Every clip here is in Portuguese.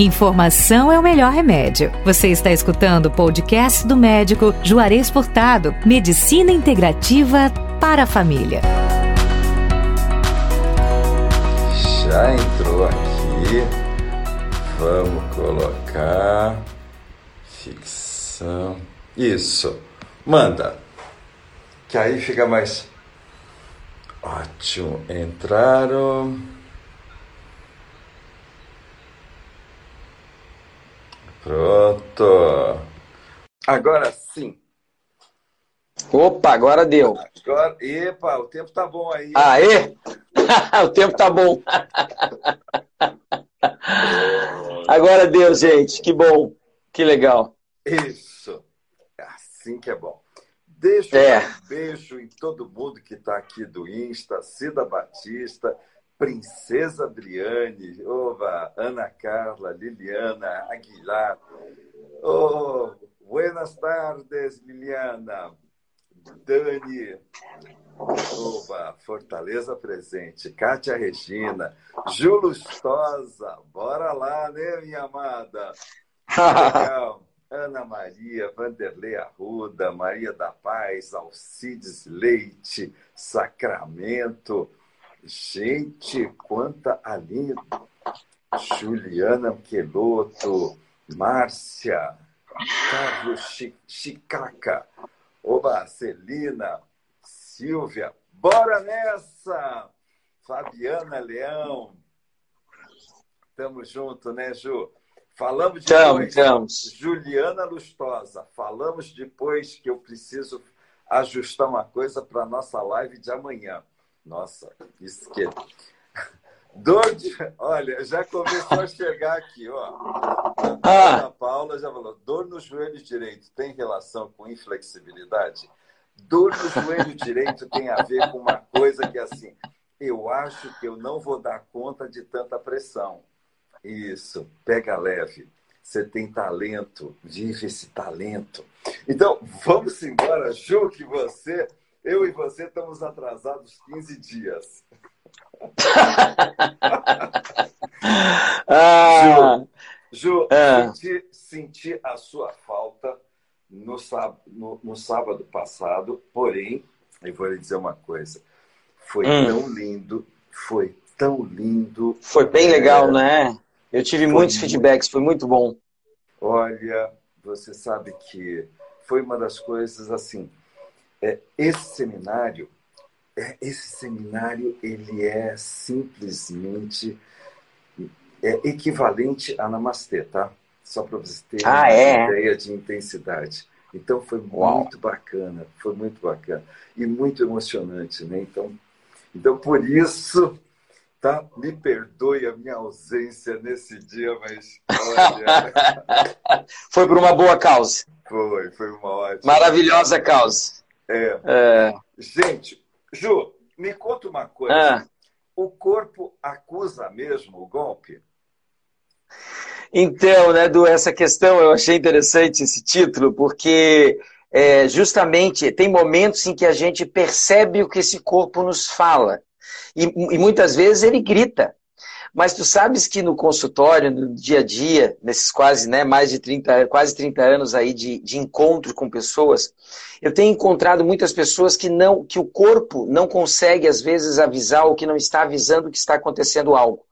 Informação é o melhor remédio. Você está escutando o podcast do médico Juarez Furtado, Medicina Integrativa para a Família. Já entrou aqui. Vamos colocar ficção. Isso. Manda. Que aí fica mais ótimo. Entraram. Pronto. Agora sim. Opa, agora deu. Agora, epa, o tempo tá bom aí. Aê! o tempo tá bom. agora deu, gente. Que bom. Que legal. Isso. É assim que é bom. Deixa É. um beijo em todo mundo que está aqui do Insta, Cida Batista, Princesa Adriane, Ova, Ana Carla, Liliana Aguilar. Oh, buenas tardes, Liliana. Dani, Oba, Fortaleza presente. Kátia Regina, Ju Lustosa, bora lá, né, minha amada? Legal. Ana Maria, Vanderlei Arruda, Maria da Paz, Alcides Leite, Sacramento. Gente, quanta Aline, Juliana Queloto, Márcia, Carlos Chi- Chicaca, Oba, Celina, Silvia, bora nessa! Fabiana Leão, tamo junto, né, Ju? Falamos Tamo, depois. estamos. Juliana Lustosa, falamos depois que eu preciso ajustar uma coisa para nossa live de amanhã. Nossa, isso que. Dor de. Olha, já começou a chegar aqui, ó. A Ah. Ana Paula já falou: dor no joelho direito tem relação com inflexibilidade? Dor no joelho direito tem a ver com uma coisa que é assim. Eu acho que eu não vou dar conta de tanta pressão. Isso, pega leve. Você tem talento, vive esse talento. Então, vamos embora, Ju, que você, eu e você estamos atrasados 15 dias. Ah, Ju, Ah. senti, senti a sua falta no, no- no sábado passado, porém, eu vou lhe dizer uma coisa. Foi Hum. tão lindo, foi tão lindo. foi bem É, legal, né? Eu tive Foi muitos muito. feedbacks, foi muito bom. Olha, você sabe que foi uma das coisas assim. É, esse seminário, é, esse seminário, ele é simplesmente é equivalente a Namastê, tá? Só para você ter Ah, uma é? ideia de intensidade. Então foi Uau. muito bacana, foi muito bacana e muito emocionante, né? Então, então por isso, tá? Me perdoe a minha ausência nesse dia, mas olha, Foi por uma boa causa. foi, foi uma ótima. Maravilhosa causa. É. É. Gente, Ju, me conta uma coisa. Ah, O corpo acusa mesmo o golpe? Então, né, Du, essa questão eu achei interessante esse título, porque é, justamente tem momentos em que a gente percebe o que esse corpo nos fala. E, e muitas vezes ele grita. Mas tu sabes que no consultório, no dia a dia, nesses quase, né, mais de 30, quase 30 anos aí de, de encontro com pessoas, eu tenho encontrado muitas pessoas que não, que o corpo não consegue às vezes avisar ou que não está avisando que está acontecendo algo.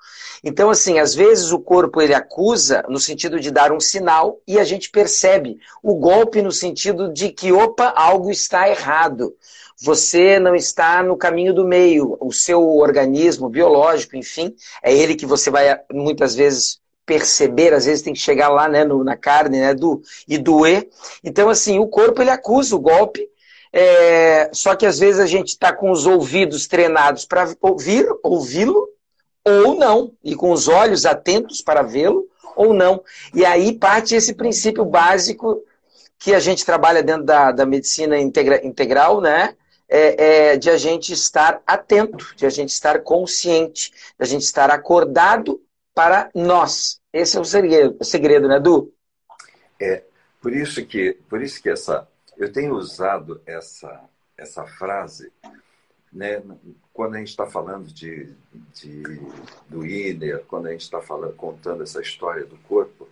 Então, assim, às vezes o corpo ele acusa no sentido de dar um sinal e a gente percebe o golpe no sentido de que, opa, algo está errado. Você não está no caminho do meio. O seu organismo biológico, enfim, é ele que você vai muitas vezes perceber, às vezes tem que chegar lá né, no, na carne né, do, e doer. Então, assim, o corpo ele acusa o golpe, é, só que às vezes a gente está com os ouvidos treinados para ouvir, ouvi-lo, ou não, e com os olhos atentos para vê-lo, ou não. E aí parte esse princípio básico que a gente trabalha dentro da, da medicina integra, integral, né? É, é, de a gente estar atento, de a gente estar consciente, de a gente estar acordado para nós. Esse é o segredo, o segredo né, Du? É, por isso que, por isso que essa, eu tenho usado essa, essa frase, né, quando a gente está falando de, de, do Iner, quando a gente está contando essa história do corpo,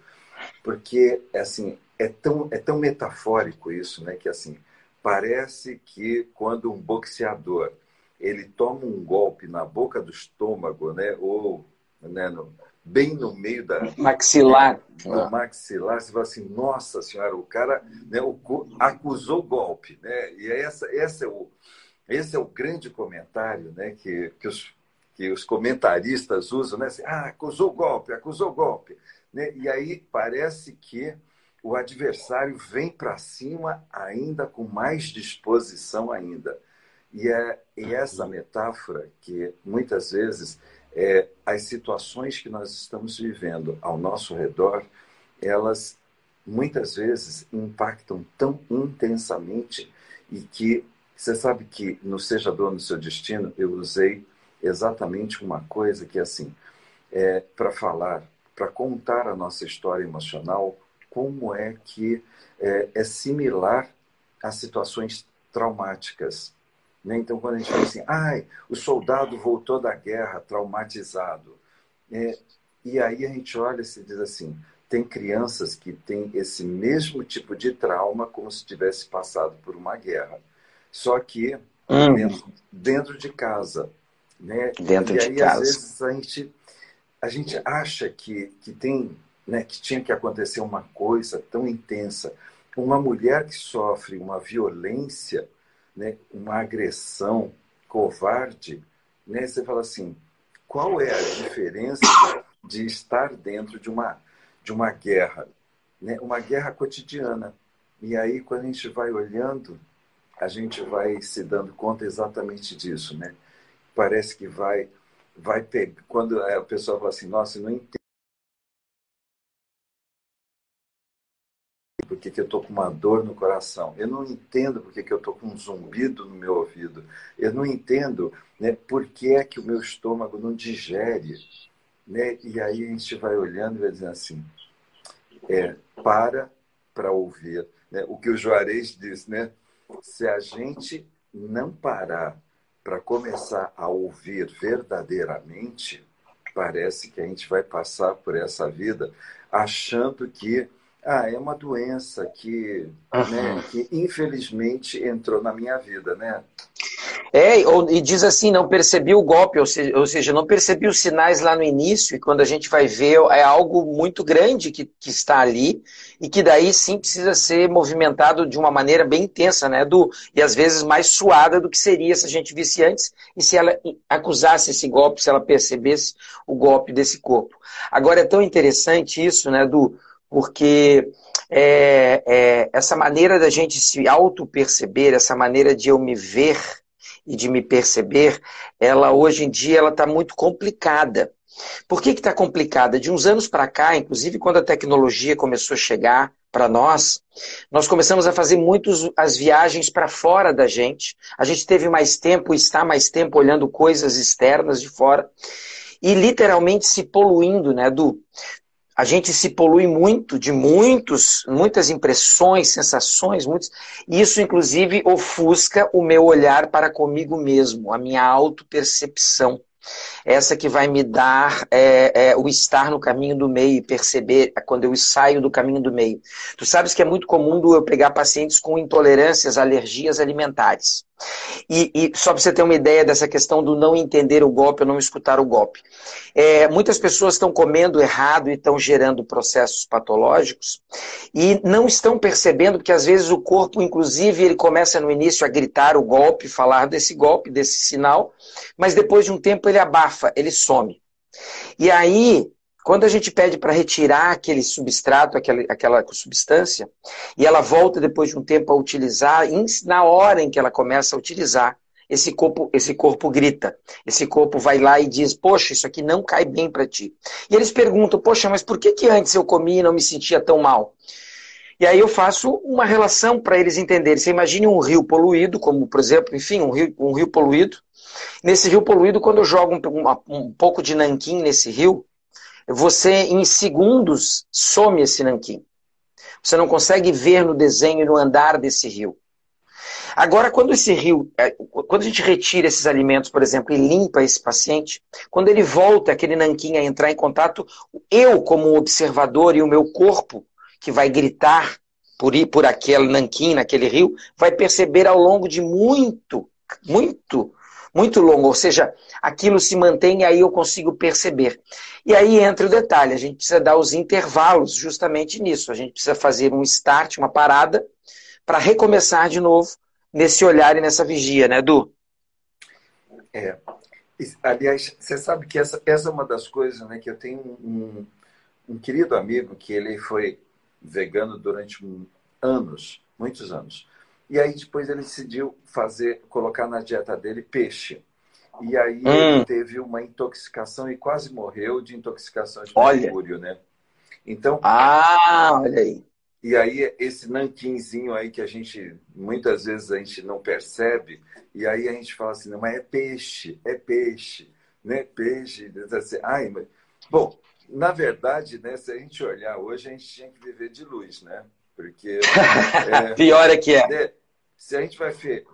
porque assim é tão é tão metafórico isso, né? Que assim parece que quando um boxeador ele toma um golpe na boca do estômago, né? Ou né, no, bem no meio da maxilar, maxilar, você fala assim, nossa senhora, o cara né, o, acusou golpe, né? E essa, essa é o esse é o grande comentário né, que, que, os, que os comentaristas usam, né? Assim, ah, acusou golpe, acusou golpe. Né? E aí parece que o adversário vem para cima ainda com mais disposição ainda. E é e essa metáfora que muitas vezes é, as situações que nós estamos vivendo ao nosso redor, elas muitas vezes impactam tão intensamente e que você sabe que no Seja Dono do Seu Destino eu usei exatamente uma coisa que é assim, é, para falar, para contar a nossa história emocional, como é que é, é similar a situações traumáticas. Né? Então, quando a gente fala assim, ai, o soldado voltou da guerra traumatizado. É, e aí a gente olha e se diz assim, tem crianças que têm esse mesmo tipo de trauma como se tivesse passado por uma guerra. Só que hum. dentro, dentro, de casa. Né? Dentro e de aí, casa. às vezes, a gente, a gente acha que, que tem, né, que tinha que acontecer uma coisa tão intensa. Uma mulher que sofre uma violência, né, uma agressão covarde, né, você fala assim, qual é a diferença de, estar dentro de uma, de uma guerra? Né? Uma guerra cotidiana. E aí, quando a gente vai olhando a gente vai se dando conta exatamente disso, né? Parece que vai, vai pegar. Quando a pessoa fala assim, nossa, não entendo porque que eu estou com uma dor no coração. Eu não entendo porque que eu estou com um zumbido no meu ouvido. Eu não entendo né, por que é que o meu estômago não digere. Né? E aí a gente vai olhando e vai dizendo assim, é, para para ouvir. Né? O que o Juarez diz, né? se a gente não parar para começar a ouvir verdadeiramente, parece que a gente vai passar por essa vida achando que ah, é uma doença que, uhum. né, que infelizmente entrou na minha vida, né? É, e diz assim, não percebi o golpe, ou seja, ou seja, não percebi os sinais lá no início, e quando a gente vai ver, é algo muito grande que, que está ali, e que daí sim precisa ser movimentado de uma maneira bem intensa, né, do, e às vezes mais suada do que seria se a gente visse antes, e se ela acusasse esse golpe, se ela percebesse o golpe desse corpo. Agora é tão interessante isso, né, do, porque é, é, essa maneira da gente se auto-perceber, essa maneira de eu me ver, e de me perceber, ela hoje em dia ela está muito complicada. Por que está complicada? De uns anos para cá, inclusive quando a tecnologia começou a chegar para nós, nós começamos a fazer muitas as viagens para fora da gente. A gente teve mais tempo, está mais tempo olhando coisas externas de fora e literalmente se poluindo, né, do a gente se polui muito de muitos, muitas impressões, sensações, muitos, e isso inclusive ofusca o meu olhar para comigo mesmo, a minha autopercepção. Essa que vai me dar é, é, o estar no caminho do meio, perceber quando eu saio do caminho do meio. Tu sabes que é muito comum eu pegar pacientes com intolerâncias, alergias alimentares. E, e só para você ter uma ideia dessa questão do não entender o golpe ou não escutar o golpe. É, muitas pessoas estão comendo errado e estão gerando processos patológicos e não estão percebendo que às vezes o corpo, inclusive, ele começa no início a gritar o golpe, falar desse golpe, desse sinal, mas depois de um tempo ele abafa, ele some. E aí, quando a gente pede para retirar aquele substrato, aquela, aquela substância, e ela volta depois de um tempo a utilizar, na hora em que ela começa a utilizar, esse corpo, esse corpo grita. Esse corpo vai lá e diz: Poxa, isso aqui não cai bem para ti. E eles perguntam: Poxa, mas por que, que antes eu comi e não me sentia tão mal? E aí eu faço uma relação para eles entenderem. Você imagine um rio poluído, como por exemplo, enfim, um rio, um rio poluído. Nesse rio poluído, quando eu jogo um, um pouco de nanquim nesse rio, você em segundos some esse nanquim. Você não consegue ver no desenho e no andar desse rio. Agora, quando esse rio, é, quando a gente retira esses alimentos, por exemplo, e limpa esse paciente, quando ele volta, aquele nanquim, a entrar em contato, eu, como observador, e o meu corpo, que vai gritar por ir por aquele nanquim, naquele rio, vai perceber ao longo de muito, muito, muito longo. Ou seja, aquilo se mantém e aí eu consigo perceber. E aí entra o detalhe, a gente precisa dar os intervalos justamente nisso. A gente precisa fazer um start, uma parada, para recomeçar de novo nesse olhar e nessa vigia, né, Edu? É. Aliás, você sabe que essa, essa é uma das coisas, né, que eu tenho um, um querido amigo que ele foi vegano durante anos, muitos anos. E aí depois ele decidiu fazer, colocar na dieta dele peixe. E aí hum. ele teve uma intoxicação e quase morreu de intoxicação de mercúrio, né? Então. Ah, olha aí. E aí esse nanquinzinho aí que a gente muitas vezes a gente não percebe e aí a gente fala assim, não, mas é peixe, é peixe, né? Peixe, assim, ai, mas... bom, na verdade, né, se a gente olhar hoje, a gente tinha que viver de luz, né? Porque. É, Pior é que é. Se a gente vai,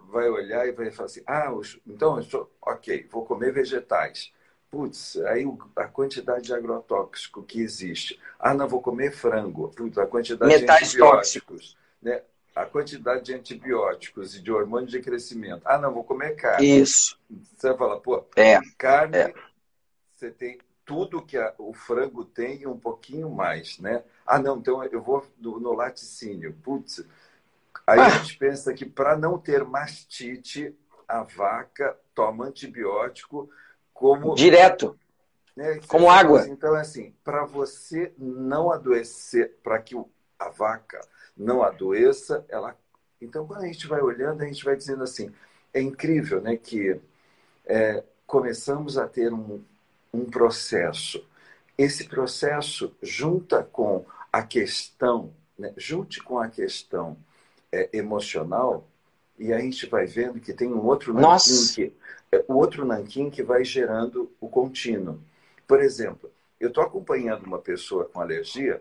vai olhar e vai falar assim, ah, então, ok, vou comer vegetais. Putz, aí a quantidade de agrotóxico que existe. Ah, não, vou comer frango. Putz, a quantidade Metais de antibióticos. Né? A quantidade de antibióticos e de hormônios de crescimento. Ah, não, vou comer carne. Isso. Você vai falar, pô, é. carne, é. você tem tudo que a, o frango tem e um pouquinho mais, né? Ah, não, então eu vou no, no laticínio. Putz, aí ah. a gente pensa que para não ter mastite, a vaca toma antibiótico como... Direto. Né? Como água. Então, é assim, para você não adoecer, para que a vaca não adoeça, ela... Então, quando a gente vai olhando, a gente vai dizendo assim, é incrível, né, que é, começamos a ter um, um processo. Esse processo junta com a questão, né, junte com a questão é, emocional, e a gente vai vendo que tem um outro nanquim que, é, o outro nanquim que vai gerando o contínuo. Por exemplo, eu estou acompanhando uma pessoa com alergia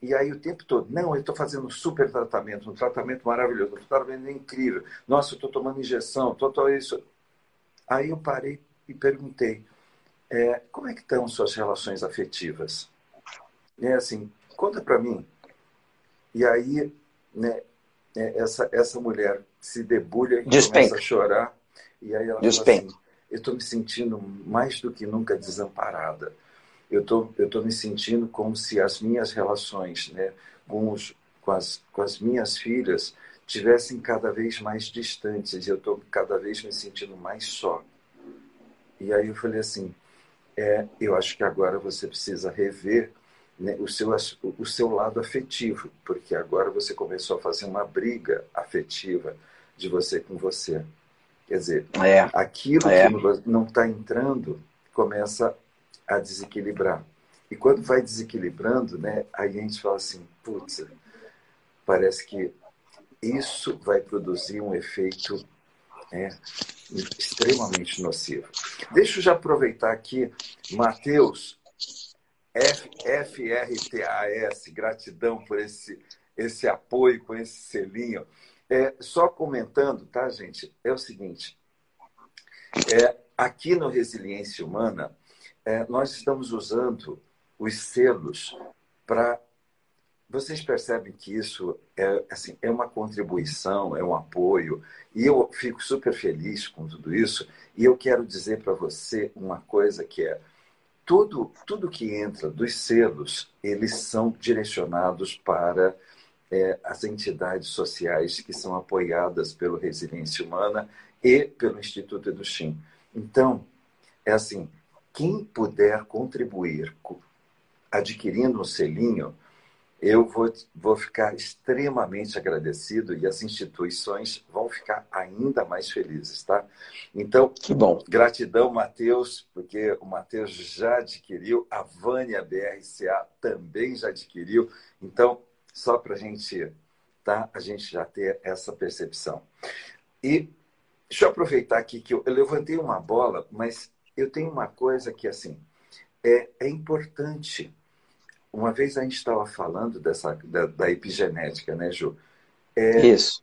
e aí o tempo todo, não, eu estou fazendo um super tratamento, um tratamento maravilhoso, um tratamento incrível. Nossa, eu estou tomando injeção, estou isso. Aí eu parei e perguntei, é, como é que estão suas relações afetivas? É assim, conta para mim. E aí, né, é, essa, essa mulher se debulha e Despenca. começa a chorar. E aí ela Despenca. fala assim, eu estou me sentindo mais do que nunca desamparada. Eu tô, estou me sentindo como se as minhas relações né, com, os, com, as, com as minhas filhas tivessem cada vez mais distantes e eu estou cada vez me sentindo mais só. E aí eu falei assim, é, eu acho que agora você precisa rever né, o, seu, o seu lado afetivo, porque agora você começou a fazer uma briga afetiva de você com você. Quer dizer, é, aquilo é. que não está entrando começa a desequilibrar. E quando vai desequilibrando, né, aí a gente fala assim, putz, parece que isso vai produzir um efeito é extremamente nocivo. Deixa eu já aproveitar aqui, Mateus, FRTAS, gratidão por esse, esse apoio com esse selinho. É, só comentando, tá, gente? É o seguinte: é, aqui no Resiliência Humana, é, nós estamos usando os selos para vocês percebem que isso é, assim, é uma contribuição, é um apoio, e eu fico super feliz com tudo isso. E eu quero dizer para você uma coisa que é tudo, tudo que entra dos selos, eles são direcionados para é, as entidades sociais que são apoiadas pelo Resiliência Humana e pelo Instituto Educhim. Então, é assim, quem puder contribuir adquirindo um selinho, eu vou, vou ficar extremamente agradecido e as instituições vão ficar ainda mais felizes, tá? Então, que bom. Gratidão, Matheus, porque o Matheus já adquiriu, a Vânia BRCA também já adquiriu. Então, só para a gente, tá? A gente já ter essa percepção. E deixa eu aproveitar aqui que eu, eu levantei uma bola, mas eu tenho uma coisa que, assim, é, é importante uma vez a gente estava falando dessa, da, da, epigenética, né, Ju? É, Isso.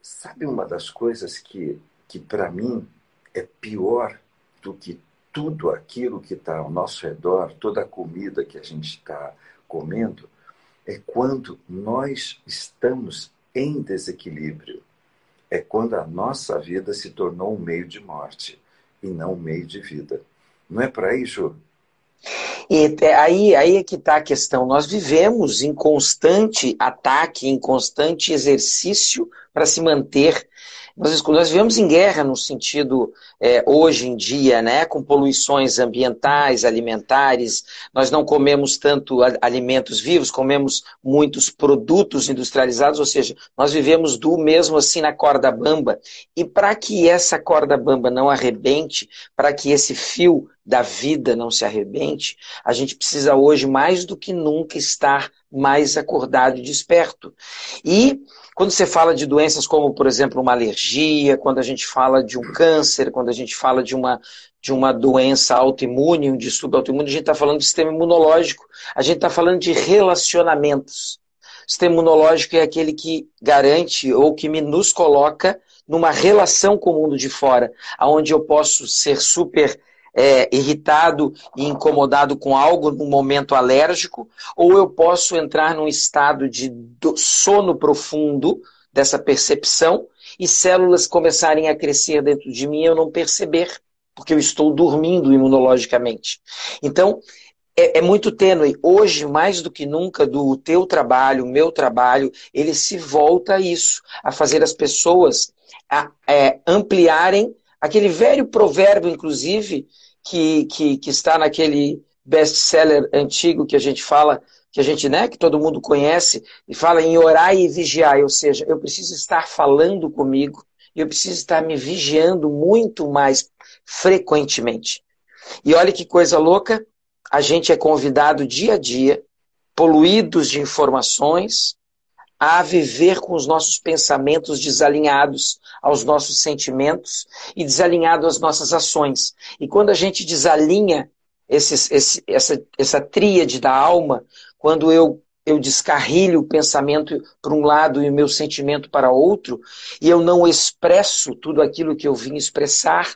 sabe uma das coisas que, que para mim é pior do que tudo aquilo que está ao nosso redor, toda a comida que a gente está comendo, é quando nós estamos em desequilíbrio. É quando a nossa vida se tornou um meio de morte e não um meio de vida. Não é para aí, Ju? E aí, aí é que está a questão. Nós vivemos em constante ataque, em constante exercício para se manter nós, nós vivemos em guerra no sentido, é, hoje em dia, né, com poluições ambientais, alimentares. Nós não comemos tanto alimentos vivos, comemos muitos produtos industrializados, ou seja, nós vivemos do mesmo assim na corda bamba. E para que essa corda bamba não arrebente, para que esse fio da vida não se arrebente, a gente precisa hoje mais do que nunca estar mais acordado e desperto. E quando você fala de doenças como, por exemplo, uma alergia, quando a gente fala de um câncer, quando a gente fala de uma, de uma doença autoimune, um distúrbio autoimune, a gente está falando de sistema imunológico, a gente está falando de relacionamentos. O sistema imunológico é aquele que garante ou que nos coloca numa relação com o mundo de fora, onde eu posso ser super é, irritado e incomodado com algo num momento alérgico, ou eu posso entrar num estado de sono profundo dessa percepção e células começarem a crescer dentro de mim e eu não perceber, porque eu estou dormindo imunologicamente. Então, é, é, muito tênue. Hoje, mais do que nunca, do teu trabalho, meu trabalho, ele se volta a isso, a fazer as pessoas a, é, ampliarem aquele velho provérbio, inclusive, que, que, que está naquele best-seller antigo que a gente fala, que a gente, né, que todo mundo conhece, e fala em orar e vigiar, ou seja, eu preciso estar falando comigo, eu preciso estar me vigiando muito mais frequentemente. E olha que coisa louca, a gente é convidado dia a dia, poluídos de informações, a viver com os nossos pensamentos desalinhados aos nossos sentimentos e desalinhado às nossas ações. E quando a gente desalinha esse, esse, essa, essa tríade da alma, quando eu, eu descarrilho o pensamento para um lado e o meu sentimento para outro, e eu não expresso tudo aquilo que eu vim expressar,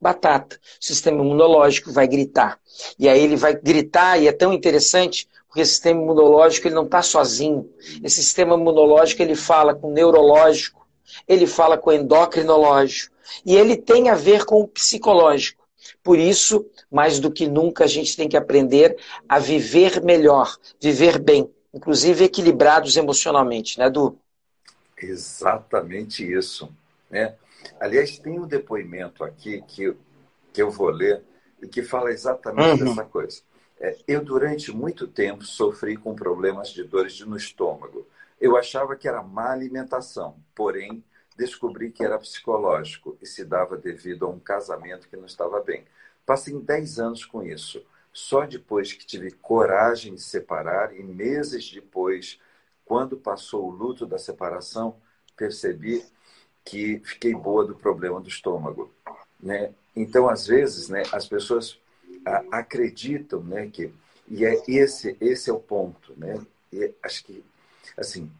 batata. O sistema imunológico vai gritar. E aí ele vai gritar, e é tão interessante, porque esse sistema imunológico ele não está sozinho. Esse sistema imunológico ele fala com o neurológico, ele fala com o endocrinológico e ele tem a ver com o psicológico. Por isso, mais do que nunca, a gente tem que aprender a viver melhor, viver bem, inclusive equilibrados emocionalmente, né, Du? Exatamente isso. Né? Aliás, tem um depoimento aqui que, que eu vou ler e que fala exatamente uhum. dessa coisa. É, eu, durante muito tempo, sofri com problemas de dores no estômago. Eu achava que era má alimentação, porém, descobri que era psicológico e se dava devido a um casamento que não estava bem. Passei 10 anos com isso. Só depois que tive coragem de separar e meses depois, quando passou o luto da separação, percebi que fiquei boa do problema do estômago. Né? Então, às vezes, né, as pessoas acreditam né, que. E é esse, esse é o ponto. Né? E acho que, assim,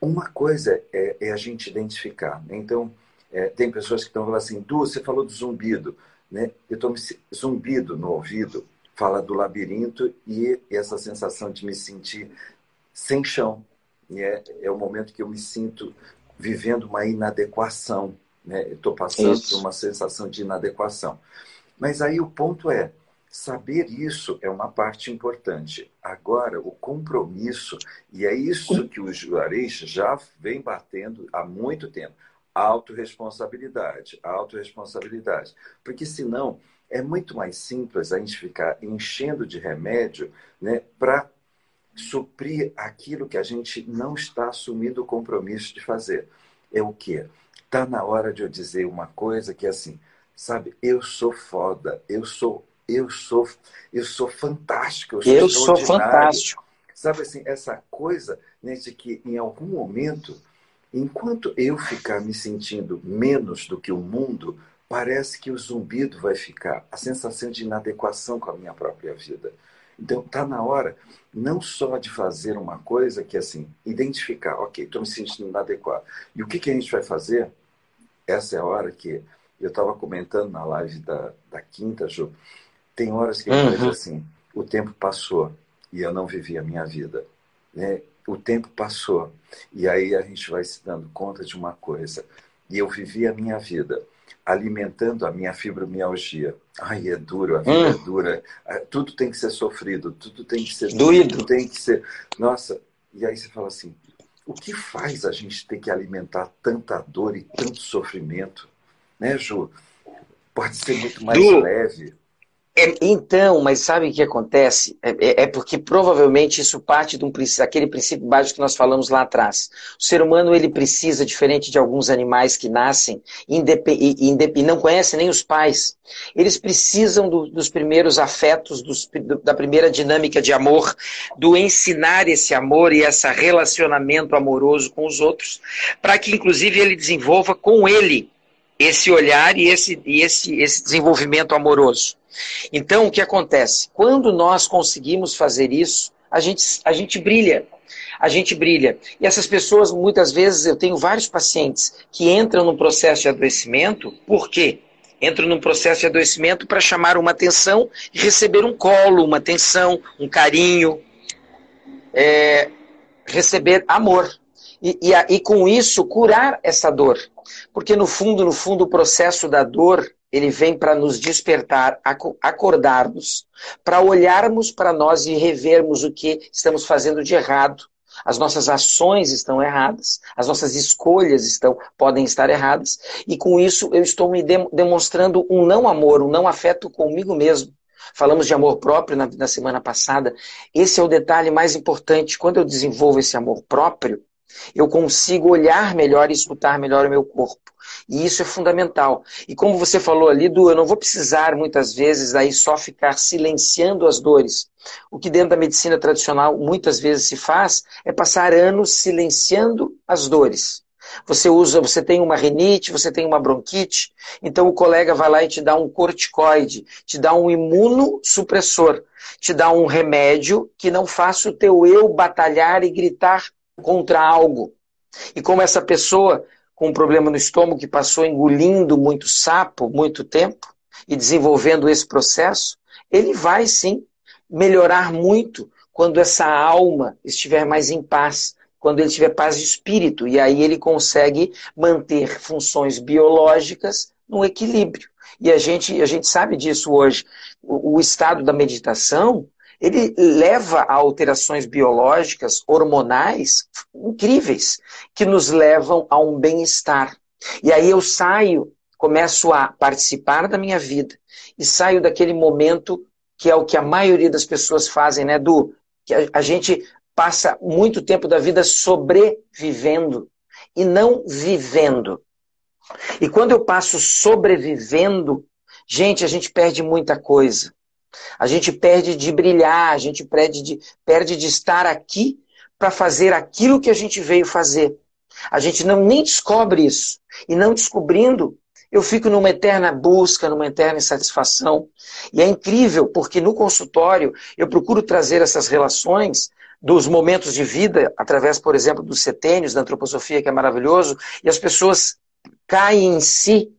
uma coisa é, é a gente identificar. Né? Então, é, tem pessoas que estão falando assim: Du, você falou do zumbido. Né? Eu estou zumbido no ouvido, fala do labirinto e essa sensação de me sentir sem chão. E é, é o momento que eu me sinto vivendo uma inadequação. Né? Estou passando isso. por uma sensação de inadequação. Mas aí o ponto é, saber isso é uma parte importante. Agora, o compromisso, e é isso que o Juarez já vem batendo há muito tempo, autorresponsabilidade, autorresponsabilidade. Porque senão é muito mais simples a gente ficar enchendo de remédio né, para suprir aquilo que a gente não está assumindo o compromisso de fazer. É o quê? Está na hora de eu dizer uma coisa que é assim, sabe, eu sou foda, eu sou, eu sou, eu sou fantástico, eu sou, eu sou fantástico. Sabe assim, essa coisa né, de que em algum momento, enquanto eu ficar me sentindo menos do que o mundo, parece que o zumbido vai ficar, a sensação de inadequação com a minha própria vida. Então, está na hora não só de fazer uma coisa que, assim, identificar, ok, estou me sentindo inadequado. E o que, que a gente vai fazer? Essa é a hora que eu estava comentando na live da, da quinta, Ju, tem horas que a gente uhum. assim, o tempo passou e eu não vivi a minha vida. Né? O tempo passou e aí a gente vai se dando conta de uma coisa. E eu vivi a minha vida alimentando a minha fibromialgia. Ai, é duro, a vida hum. é dura. É, tudo tem que ser sofrido, tudo tem que ser doído. Tudo tem que ser. Nossa, e aí você fala assim: o que faz a gente ter que alimentar tanta dor e tanto sofrimento? Né, Ju? Pode ser muito mais du, leve. É, então, mas sabe o que acontece? É, é, é, porque provavelmente isso parte de um aquele princípio básico que nós falamos lá atrás. O ser humano ele precisa, diferente de alguns animais que nascem e, e, não conhecem nem os pais, eles precisam do, dos primeiros afetos, dos, da primeira dinâmica de amor, do ensinar esse amor e esse relacionamento amoroso com os outros, para que inclusive ele desenvolva com ele esse olhar e esse, e esse, esse desenvolvimento amoroso. Então, o que acontece? Quando nós conseguimos fazer isso, a gente, a gente brilha. A gente brilha. E essas pessoas, muitas vezes, eu tenho vários pacientes que entram num processo de adoecimento, por quê? Entram num processo de adoecimento para chamar uma atenção e receber um colo, uma atenção, um carinho, é, receber amor. E, e, e com isso curar essa dor. Porque no fundo, no fundo, o processo da dor ele vem para nos despertar, acordarmos, para olharmos para nós e revermos o que estamos fazendo de errado. As nossas ações estão erradas, as nossas escolhas estão podem estar erradas, e com isso eu estou me demonstrando um não amor, um não afeto comigo mesmo. Falamos de amor próprio na, na semana passada. Esse é o detalhe mais importante. Quando eu desenvolvo esse amor próprio, eu consigo olhar melhor e escutar melhor o meu corpo. E isso é fundamental. E como você falou ali, Du, eu não vou precisar muitas vezes aí só ficar silenciando as dores. O que dentro da medicina tradicional muitas vezes se faz é passar anos silenciando as dores. Você usa, você tem uma rinite, você tem uma bronquite, então o colega vai lá e te dá um corticoide, te dá um imunossupressor, te dá um remédio que não faça o teu eu batalhar e gritar contra algo. E como essa pessoa com um problema no estômago que passou engolindo muito sapo muito tempo e desenvolvendo esse processo, ele vai sim melhorar muito quando essa alma estiver mais em paz, quando ele tiver paz de espírito, e aí ele consegue manter funções biológicas no equilíbrio. E a gente, a gente sabe disso hoje. O, o estado da meditação, ele leva a alterações biológicas, hormonais incríveis, que nos levam a um bem-estar. E aí eu saio, começo a participar da minha vida e saio daquele momento que é o que a maioria das pessoas fazem, né, Du? Que a gente passa muito tempo da vida sobrevivendo e não vivendo. E quando eu passo sobrevivendo, gente, a gente perde muita coisa. A gente perde de brilhar, a gente perde de, perde de estar aqui para fazer aquilo que a gente veio fazer. A gente não nem descobre isso. E não descobrindo, eu fico numa eterna busca, numa eterna insatisfação. E é incrível, porque no consultório eu procuro trazer essas relações dos momentos de vida, através, por exemplo, dos setênios, da antroposofia, que é maravilhoso, e as pessoas caem em si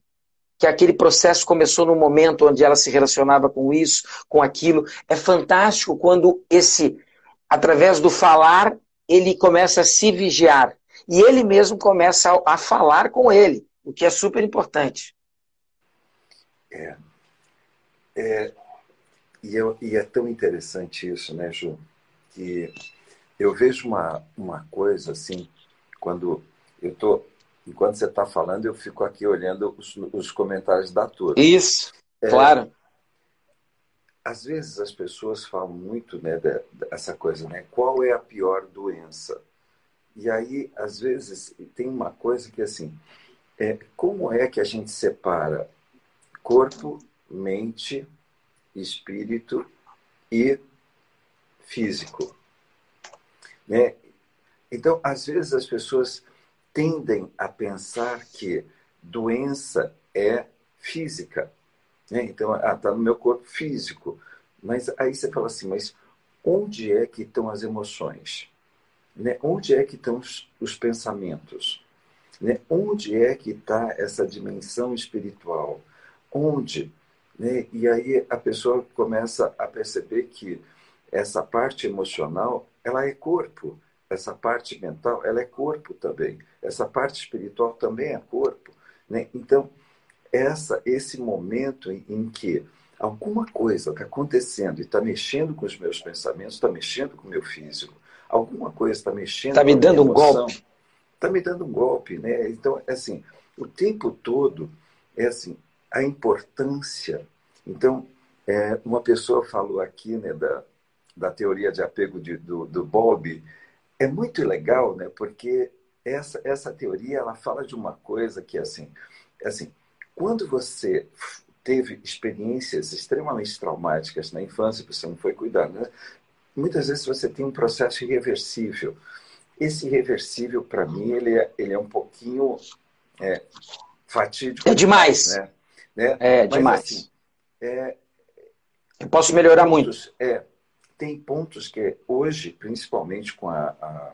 que aquele processo começou no momento onde ela se relacionava com isso, com aquilo. É fantástico quando esse, através do falar, ele começa a se vigiar. E ele mesmo começa a, falar com ele, o que é super importante. É. é e, eu, e é tão interessante isso, né, Ju? Que eu vejo uma, uma coisa assim, quando eu estou enquanto você está falando, eu fico aqui olhando os, os comentários da turma. Isso, é, claro. Às vezes as pessoas falam muito né, dessa coisa, né? Qual é a pior doença? E aí, às vezes, tem uma coisa que assim, é, como é que a gente separa corpo, mente, espírito e físico? Né? Então, às vezes as pessoas tendem a pensar que doença é física. Né? Então, está ah, no meu corpo físico. Mas aí você fala assim, mas onde é que estão as emoções? Né? Onde é que estão os, os pensamentos? Né? Onde é que está essa dimensão espiritual? Onde? Né? E aí a pessoa começa a perceber que essa parte emocional, ela é corpo. Essa parte mental, ela é corpo também. Essa parte espiritual também é corpo. Né? Então, essa, esse momento em, em que alguma coisa está acontecendo e está mexendo com os meus pensamentos, está mexendo com o meu físico, alguma coisa está mexendo Está me dando um golpe. Está me dando um golpe, né? Então, é assim, o tempo todo é assim, a importância. Então, é, uma pessoa falou aqui, né, da, da teoria de apego de, do, do Bob, é muito legal, né? Porque essa, essa teoria ela fala de uma coisa que assim, assim, quando você teve experiências extremamente traumáticas na infância, você não foi cuidado, né? muitas vezes você tem um processo irreversível. Esse irreversível, para mim, ele é, ele é um pouquinho é, fatídico. É demais. Né? né? É Mas, demais. Assim, é, Eu posso melhorar pontos, muito. É, tem pontos que hoje, principalmente com a, a,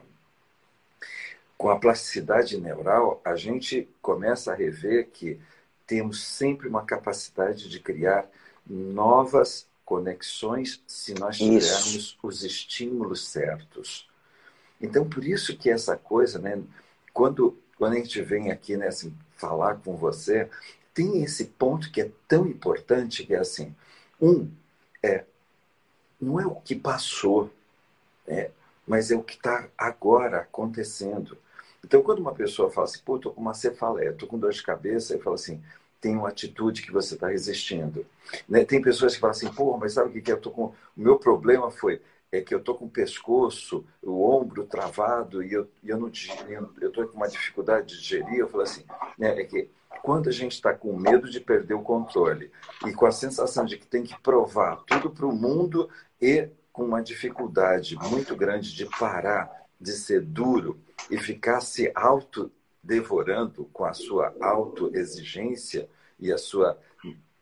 com a plasticidade neural, a gente começa a rever que temos sempre uma capacidade de criar novas conexões se nós tivermos Isso. os estímulos certos. Então, por isso que essa coisa, né, quando, quando a gente vem aqui né, assim, falar com você, tem esse ponto que é tão importante, que é assim, um, é, não é o que passou, é, mas é o que está agora acontecendo. Então, quando uma pessoa fala assim, pô, tô com uma cefaleia, tô com dor de cabeça, eu falo assim, tem uma atitude que você está resistindo. Né? Tem pessoas que falam assim, pô, mas sabe o que é? Eu tô com... O meu problema foi é que eu tô com o pescoço, o ombro travado e eu, eu não eu tô com uma dificuldade de digerir. Eu falo assim, né, é que quando a gente está com medo de perder o controle e com a sensação de que tem que provar tudo para o mundo e com uma dificuldade muito grande de parar de ser duro e ficar se auto-devorando com a sua auto-exigência e a sua,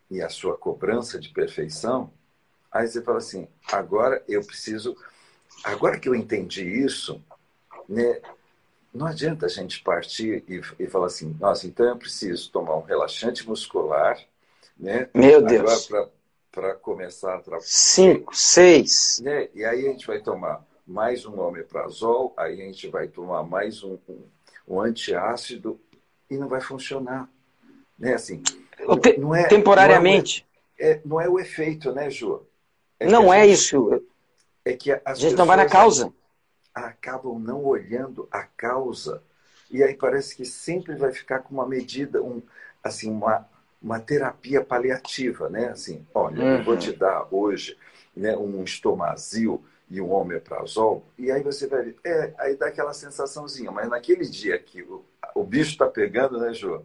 e a sua cobrança de perfeição, aí você fala assim, agora eu preciso... Agora que eu entendi isso, né, não adianta a gente partir e, e falar assim, nossa, então eu preciso tomar um relaxante muscular, né? Meu Deus. Para começar a trabalhar. Cinco, seis. Né? E aí a gente vai tomar mais um omeprazol, aí a gente vai tomar mais um, um, um antiácido e não vai funcionar. Né? Assim, Te não é, temporariamente. Não é, é, não é, o efeito, né, Ju? É não é gente, isso. É que a gente não vai na causa. Acabam não olhando a causa. E aí parece que sempre vai ficar com uma medida, um, assim, uma, uma terapia paliativa, né? Assim, olha, uhum. eu vou te dar hoje né, um estomazil e um omeprazol, e aí você vai ver, é, aí dá aquela sensaçãozinha, mas naquele dia que o, o bicho está pegando, né, Jô?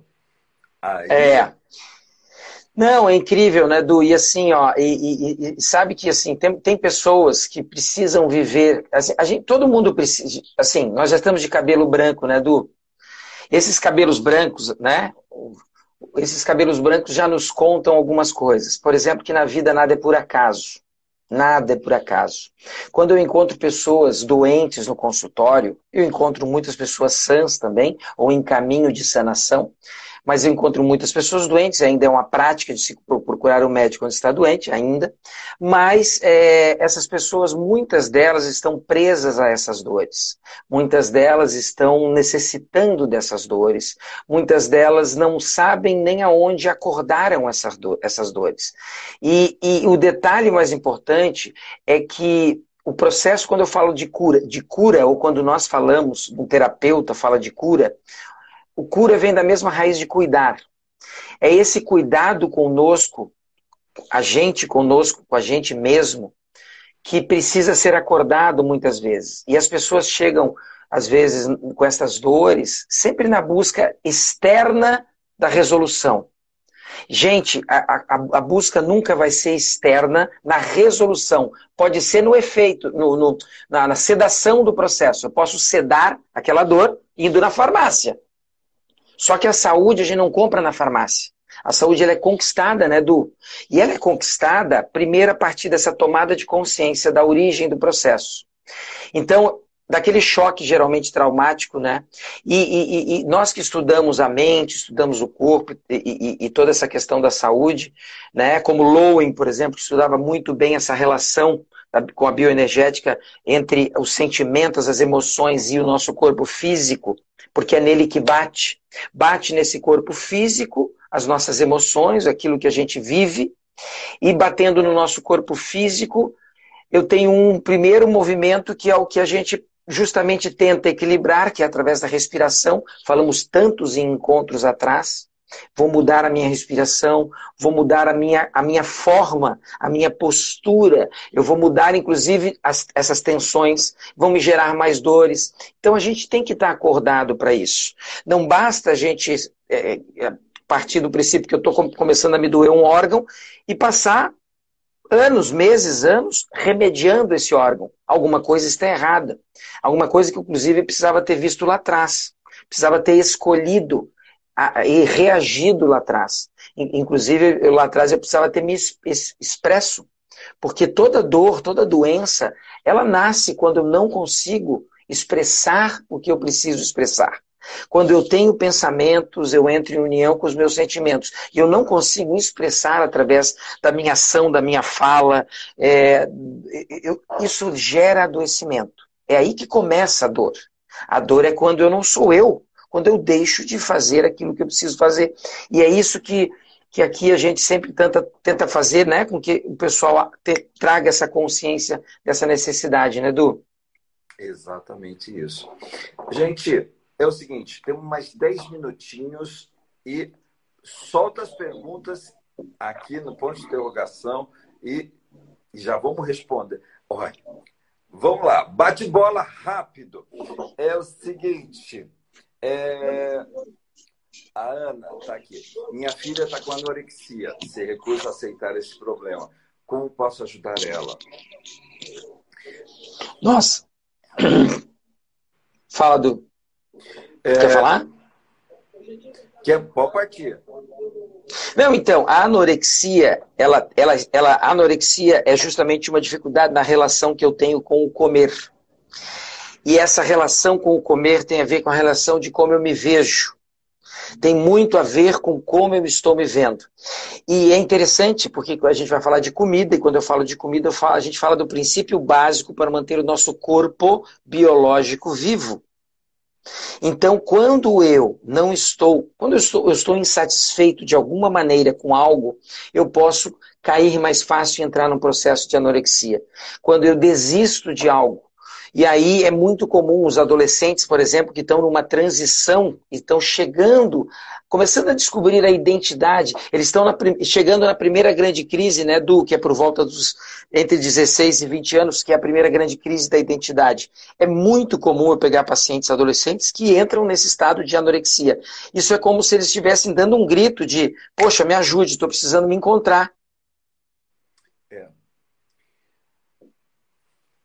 Aí... É. Não, é incrível, né, Du? E assim, ó, e, e, e, sabe que assim, tem, tem pessoas que precisam viver. Assim, a gente, todo mundo precisa. Assim, nós já estamos de cabelo branco, né, Du? Esses cabelos brancos, né? Esses cabelos brancos já nos contam algumas coisas. Por exemplo, que na vida nada é por acaso. Nada é por acaso. Quando eu encontro pessoas doentes no consultório, eu encontro muitas pessoas sãs também, ou em caminho de sanação, mas eu encontro muitas pessoas doentes, ainda é uma prática de se procurar um médico quando está doente, ainda, mas é, essas pessoas, muitas delas estão presas a essas dores, muitas delas estão necessitando dessas dores, muitas delas não sabem nem aonde acordaram essas, do essas dores. E, e o detalhe mais importante é que o processo, quando eu falo de cura, de cura, ou quando nós falamos, um terapeuta fala de cura, o cura vem da mesma raiz de cuidar. É esse cuidado conosco, a gente conosco, com a gente mesmo, que precisa ser acordado muitas vezes. E as pessoas chegam, às vezes, com essas dores, sempre na busca externa da resolução. Gente, a, a, a, busca nunca vai ser externa na resolução. Pode ser no efeito, no, no, na, na sedação do processo. Eu posso sedar aquela dor indo na farmácia. Só que a saúde a gente não compra na farmácia. A saúde ela é conquistada, né, Du? E ela é conquistada primeiro a partir dessa tomada de consciência da origem do processo. Então, daquele choque geralmente traumático, né? E, e, e, nós que estudamos a mente, estudamos o corpo e, e, toda essa questão da saúde, né? Como Lowen, por exemplo, que estudava muito bem essa relação com a bioenergética entre os sentimentos, as emoções e o nosso corpo físico, porque é nele que bate. Bate nesse corpo físico as nossas emoções, aquilo que a gente vive, e batendo no nosso corpo físico, eu tenho um primeiro movimento que é o que a gente justamente tenta equilibrar, que é através da respiração. Falamos tantos em encontros atrás. Vou mudar a minha respiração, vou mudar a minha, a minha forma, a minha postura, eu vou mudar, inclusive, as, essas tensões, vão me gerar mais dores. Então a gente tem que estar acordado para isso. Não basta a gente é, é, partir do princípio que eu estou começando a me doer um órgão e passar anos, meses, anos remediando esse órgão. Alguma coisa está errada. Alguma coisa que, inclusive, precisava ter visto lá atrás. Precisava ter escolhido e reagido lá atrás. Inclusive, eu, lá atrás eu precisava ter me expresso. Porque toda dor, toda doença, ela nasce quando eu não consigo expressar o que eu preciso expressar. Quando eu tenho pensamentos, eu entro em união com os meus sentimentos. E eu não consigo expressar através da minha ação, da minha fala. É, eu, isso gera adoecimento. É aí que começa a dor. A dor é quando eu não sou eu, quando eu deixo de fazer aquilo que eu preciso fazer. E é isso que, que aqui a gente sempre tenta, tenta fazer, né? Com que o pessoal te, traga essa consciência dessa necessidade, né, Edu? Exatamente isso. Gente, é o seguinte: temos mais 10 minutinhos e solta as perguntas aqui no ponto de interrogação e, e já vamos responder. Olha, vamos lá, bate bola rápido. É o seguinte: é... a Ana está aqui. Minha filha está com anorexia, se recusa a aceitar esse problema. Como posso ajudar ela? Nossa! Fala, do é... Quer falar? Quer, pode partir. Não, então, a anorexia, ela, ela, ela, a anorexia é justamente uma dificuldade na relação que eu tenho com o comer. E essa relação com o comer tem a ver com a relação de como eu me vejo. Tem muito a ver com como eu estou me vendo. E é interessante porque a gente vai falar de comida, e quando eu falo de comida, falo, a gente fala do princípio básico para manter o nosso corpo biológico vivo. Então, quando eu não estou, quando eu estou, eu estou insatisfeito de alguma maneira com algo, eu posso cair mais fácil e entrar num processo de anorexia. Quando eu desisto de algo, e aí é muito comum os adolescentes, por exemplo, que estão numa transição e estão chegando começando a descobrir a identidade. Eles estão na, chegando na primeira grande crise, né, do que é por volta dos entre 16 e 20 anos, que é a primeira grande crise da identidade. É muito comum eu pegar pacientes adolescentes que entram nesse estado de anorexia. Isso é como se eles estivessem dando um grito de: "Poxa, me ajude, estou precisando me encontrar". É.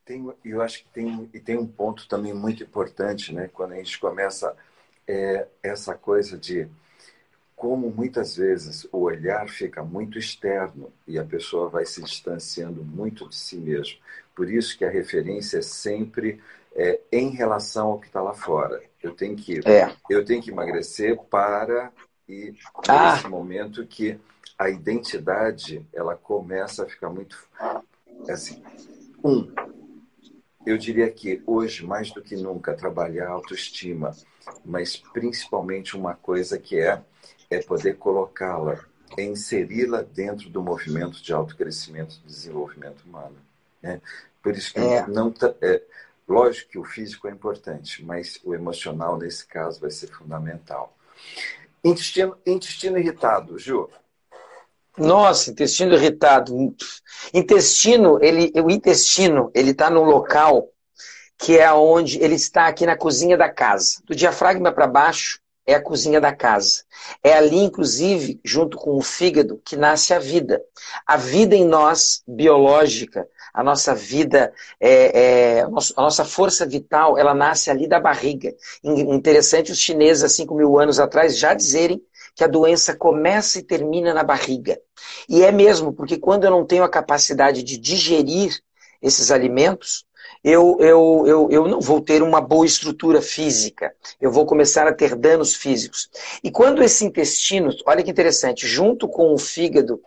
Tem, eu acho que tem, e tem um ponto também muito importante, né? Quando a gente começa é, essa coisa de como muitas vezes o olhar fica muito externo e a pessoa vai se distanciando muito de si mesmo. Por isso que a referência é sempre é, em relação ao que está lá fora. Eu tenho que é. eu tenho que emagrecer para e ah. nesse momento que a identidade ela começa a ficar muito assim. Um, eu diria que hoje mais do que nunca trabalhar a autoestima, mas principalmente uma coisa que é é poder colocá-la, é inseri-la dentro do movimento de autocrescimento e desenvolvimento humano. Né? Por isso que é. não é, lógico que o físico é importante, mas o emocional nesse caso vai ser fundamental. Intestino, intestino irritado, Ju. Nossa, intestino irritado. Intestino, ele, o intestino, ele está no local que é onde ele está aqui na cozinha da casa. Do diafragma para baixo, é a cozinha da casa. É ali, inclusive, junto com o fígado, que nasce a vida. A vida em nós, biológica, a nossa vida, é, é, a nossa força vital, ela nasce ali da barriga. Interessante os chineses, há 5 mil anos atrás, já dizerem que a doença começa e termina na barriga. E é mesmo, porque quando eu não tenho a capacidade de digerir esses alimentos, eu, eu, eu, eu não vou ter uma boa estrutura física. Eu vou começar a ter danos físicos. E quando esse intestino, olha que interessante, junto com o fígado,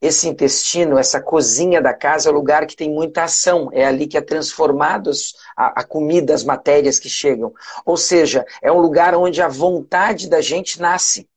esse intestino, essa cozinha da casa, é o lugar que tem muita ação. É ali que é transformado a, a comida, as matérias que chegam. Ou seja, é um lugar onde a vontade da gente nasce.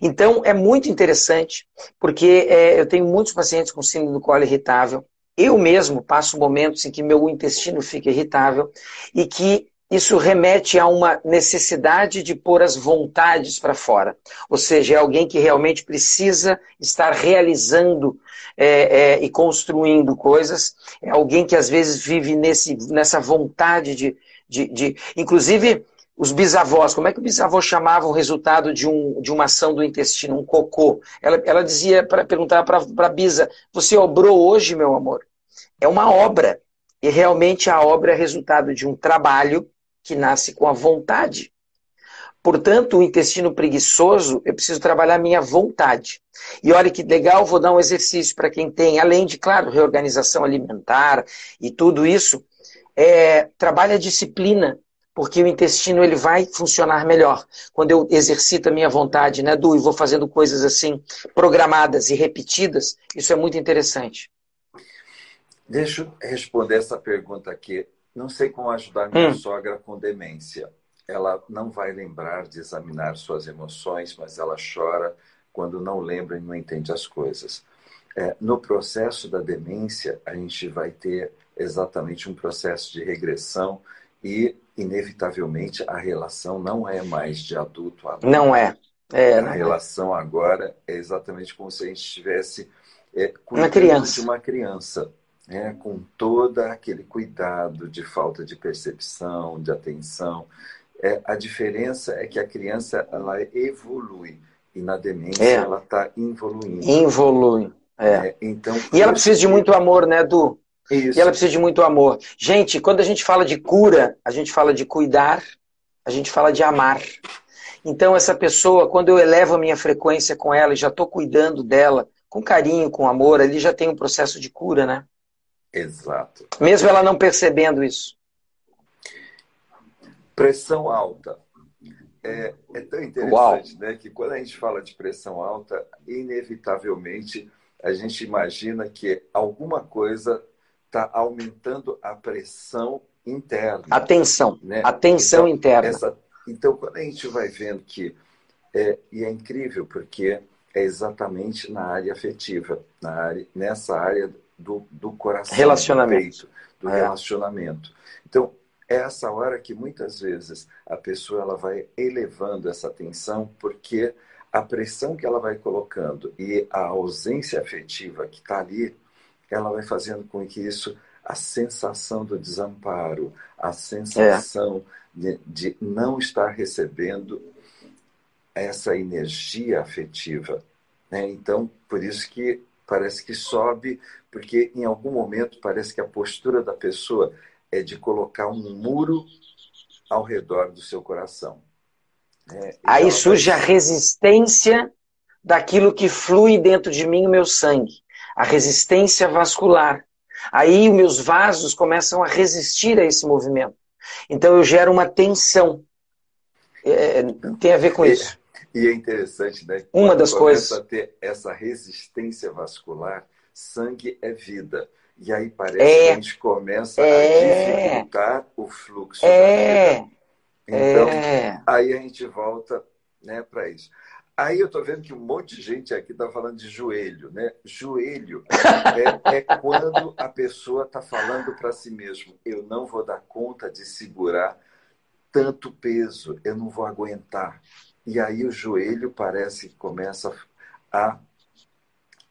Então, é muito interessante, porque é, eu tenho muitos pacientes com síndrome do colo irritável. Eu mesmo passo momentos em que meu intestino fica irritável e que isso remete a uma necessidade de pôr as vontades para fora. Ou seja, é alguém que realmente precisa estar realizando é, é, e construindo coisas. É alguém que às vezes vive nesse, nessa vontade de, de, de. Inclusive, os bisavós, como é que o bisavô chamava o resultado de, um, de uma ação do intestino, um cocô? Ela, ela dizia, para perguntar para a bisa, você obrou hoje, meu amor? É uma obra. E realmente a obra é resultado de um trabalho que nasce com a vontade. Portanto, o intestino preguiçoso, eu preciso trabalhar minha vontade. E olha que legal, vou dar um exercício para quem tem, além de, claro, reorganização alimentar e tudo isso, é, trabalha a disciplina, porque o intestino ele vai funcionar melhor. Quando eu exercito a minha vontade, né, Du, e vou fazendo coisas assim, programadas e repetidas, isso é muito interessante. Deixa eu responder essa pergunta aqui. Não sei como ajudar minha hum. sogra com demência. Ela não vai lembrar de examinar suas emoções, mas ela chora quando não lembra e não entende as coisas. É, no processo da demência, a gente vai ter exatamente um processo de regressão e, inevitavelmente, a relação não é mais de adulto a adulto. Não é. é a não é. relação é. agora é exatamente como se a gente estivesse é, cuidando uma criança. de uma criança né, com todo aquele cuidado de falta de percepção, de atenção. É, a diferença é que a criança ela evolui e na demência é. ela está evoluindo. Evolui. É. é. então, e ela precisa de muito amor, né, Du? Isso. E ela precisa de muito amor. Gente, quando a gente fala de cura, a gente fala de cuidar, a gente fala de amar. Então, essa pessoa, quando eu elevo a minha frequência com ela e já estou cuidando dela, com carinho, com amor, ali já tem um processo de cura, né? Exato. Mesmo ela não percebendo isso. Pressão alta. É, é tão interessante né, que quando a gente fala de pressão alta, inevitavelmente a gente imagina que alguma coisa está aumentando a pressão interna. A tensão. Né? A tensão então, interna. Essa, então, quando a gente vai vendo que. É, e é incrível, porque é exatamente na área afetiva, na área, nessa área do, do coração, relacionamento. do peito, do é. relacionamento. Então, é essa hora que muitas vezes a pessoa ela vai elevando essa tensão porque a pressão que ela vai colocando e a ausência afetiva que está ali, ela vai fazendo com que isso, a sensação do desamparo, a sensação é. de, de não estar recebendo essa energia afetiva. Né? Então, por isso que parece que sobe, porque em algum momento parece que a postura da pessoa é de colocar um muro ao redor do seu coração. É, Aí surge vai... a resistência daquilo que flui dentro de mim, o meu sangue. A resistência vascular. Aí os meus vasos começam a resistir a esse movimento. Então eu gero uma tensão. É, tem a ver com isso. E é interessante, né? Uma das coisas. a ter essa resistência vascular, sangue é vida. E aí parece é, que a gente começa é, a dificultar o fluxo é, da vida. Então, é. aí a gente volta né, para isso. Aí eu estou vendo que um monte de gente aqui está falando de joelho, né? Joelho é, é quando a pessoa está falando para si mesmo: eu não vou dar conta de segurar tanto peso, eu não vou aguentar. E aí o joelho parece que começa a,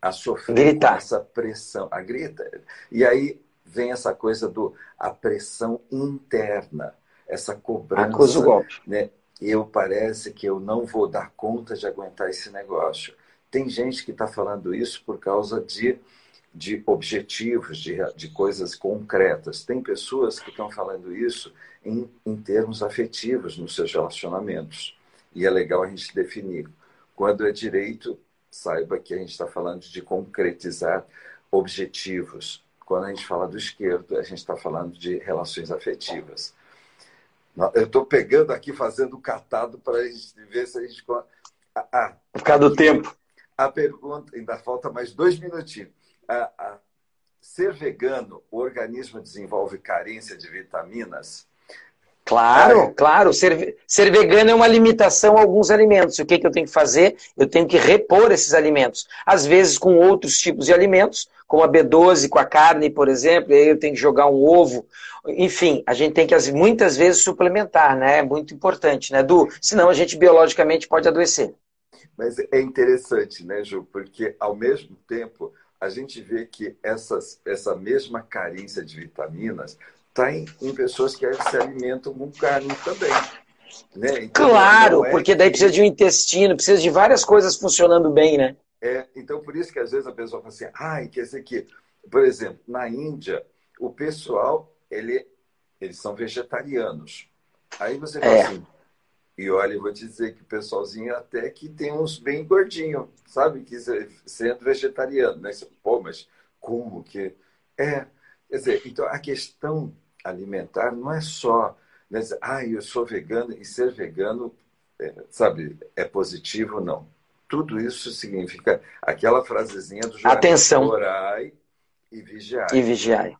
a sofrer essa pressão, a grita. E aí vem essa coisa do a pressão interna, essa cobrança. Acusa o golpe. Né? Eu parece que eu não vou dar conta de aguentar esse negócio. Tem gente que está falando isso por causa de, de objetivos, de, de coisas concretas. Tem pessoas que estão falando isso em, em termos afetivos nos seus relacionamentos. E é legal a gente definir Quando é direito, saiba que a gente está falando de concretizar objetivos. Quando a gente fala do esquerdo, a gente está falando de relações afetivas. Eu estou pegando aqui, fazendo catado para a gente ver se a gente. Ah, ah, Por causa do tempo. A pergunta, ainda falta mais dois minutinhos. Ah, ah, ser vegano, o organismo desenvolve carência de vitaminas? Claro, claro. Ser, ser vegano é uma limitação a alguns alimentos. O que, que eu tenho que fazer? Eu tenho que repor esses alimentos. Às vezes com outros tipos de alimentos, como a B12 com a carne, por exemplo, e aí eu tenho que jogar um ovo. Enfim, a gente tem que muitas vezes suplementar, né? É muito importante, né, Du? Senão a gente biologicamente pode adoecer. Mas é interessante, né, Ju? Porque ao mesmo tempo a gente vê que essas, essa mesma carência de vitaminas está em, em, pessoas que se alimentam com carne também. Né? Então, claro, é porque daí que... precisa de um intestino, precisa de várias coisas funcionando bem, né? É, então por isso que às vezes a pessoa fala assim, ai, quer dizer que, por exemplo, na Índia, o pessoal, ele, eles são vegetarianos. Aí você fala é. assim, e olha, eu vou te dizer que o pessoalzinho até que tem uns bem gordinho, sabe? Que sendo vegetariano, né? Pô, mas como que. É. Quer dizer, então a questão alimentar não é só, né, dizer, ah, eu sou vegano e ser vegano, é, sabe, é positivo, não. Tudo isso significa aquela frasezinha do João Atenção. orai e vigiai. E vigiai.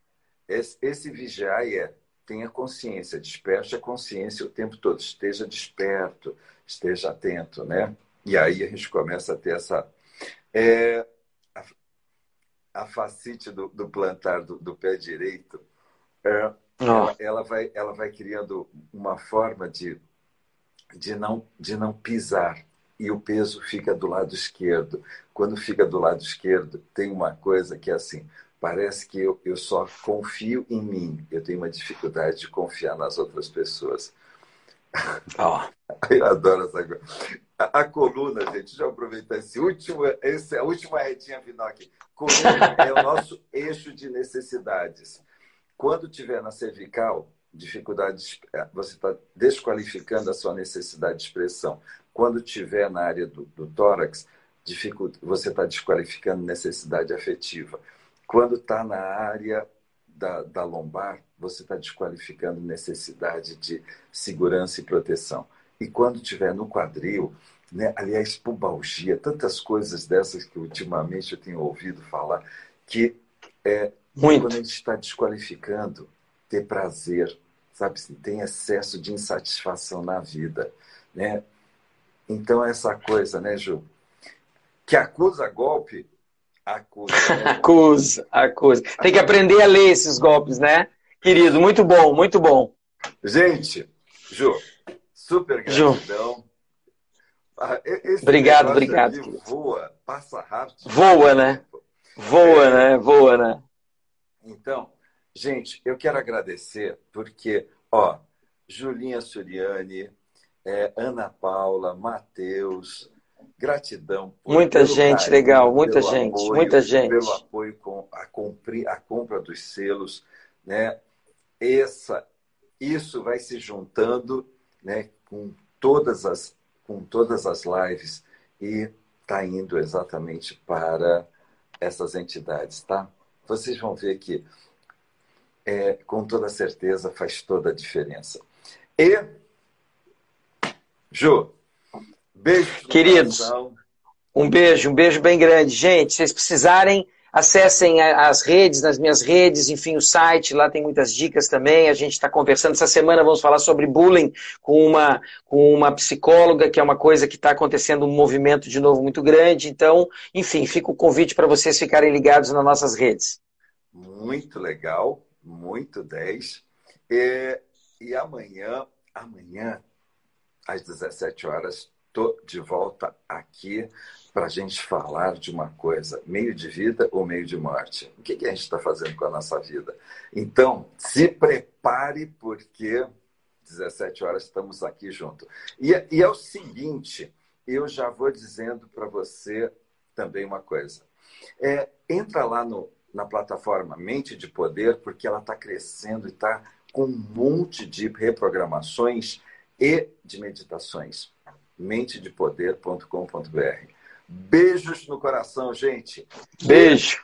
Esse, esse vigiai é tenha consciência, desperte a consciência o tempo todo, esteja desperto, esteja atento, né? E aí a gente começa a ter essa. É, a, a facite do, do plantar do, do pé direito é, ela, ela, vai, ela vai criando uma forma de, de, não, de não pisar. E o peso fica do lado esquerdo. Quando fica do lado esquerdo, tem uma coisa que é assim: parece que eu, eu só confio em mim. Eu tenho uma dificuldade de confiar nas outras pessoas. Oh. Eu adoro essa coisa. A, a, coluna, gente, eu aproveitar esse último, esse, a última retinha final aqui. Coluna é o nosso eixo de necessidades. Quando tiver na cervical, dificuldade, é, você está desqualificando a sua necessidade de expressão. Quando tiver na área do, do tórax, você está desqualificando necessidade afetiva. Quando está na área da, da lombar, você está desqualificando necessidade de segurança e proteção. E quando tiver no quadril, né, aliás, pubalgia, tantas coisas dessas que ultimamente eu tenho ouvido falar, que é, muito. Quando a gente está desqualificando ter prazer, sabe? Tem excesso de insatisfação na vida, né? Então, essa coisa, né, Ju? Que acusa golpe, acusa. Né? acusa, acusa. Tem que aprender a ler esses golpes, né? Querido, muito bom, muito bom. Gente, Ju, super gratidão. Ju. Ah, esse obrigado, obrigado. Voa, passa rápido. Voa, né? Voa, é... né? Voa, né? Então, gente, eu quero agradecer porque, ó, Julinha Suriani, é, Ana Paula, Matheus, gratidão. Por, muita gente carinho, legal, muita gente, apoio, muita gente. Pelo apoio com a, compri, a compra dos selos, né? Essa, isso vai se juntando, né, com todas as com todas as lives e está indo exatamente para essas entidades, tá? Vocês vão ver que, é, com toda certeza, faz toda a diferença. E, Ju, beijo. Queridos, um beijo, um beijo bem grande. Gente, se vocês precisarem, acessem as redes, nas minhas redes, enfim, o site, lá tem muitas dicas também. A gente está conversando essa semana, vamos falar sobre bullying com uma, com uma psicóloga, que é uma coisa que está acontecendo um movimento de novo muito grande. Então, enfim, fica o convite para vocês ficarem ligados nas nossas redes. Muito legal, muito 10. E, e amanhã, amanhã, às 17 horas, estou de volta aqui para a gente falar de uma coisa: meio de vida ou meio de morte? O que, que a gente está fazendo com a nossa vida? Então, se prepare, porque 17 horas estamos aqui junto. E, e é o seguinte: eu já vou dizendo para você também uma coisa. É, entra lá no na plataforma Mente de Poder, porque ela está crescendo e está com um monte de reprogramações e de meditações. mentedepoder.com.br. Beijos no coração, gente. Beijo.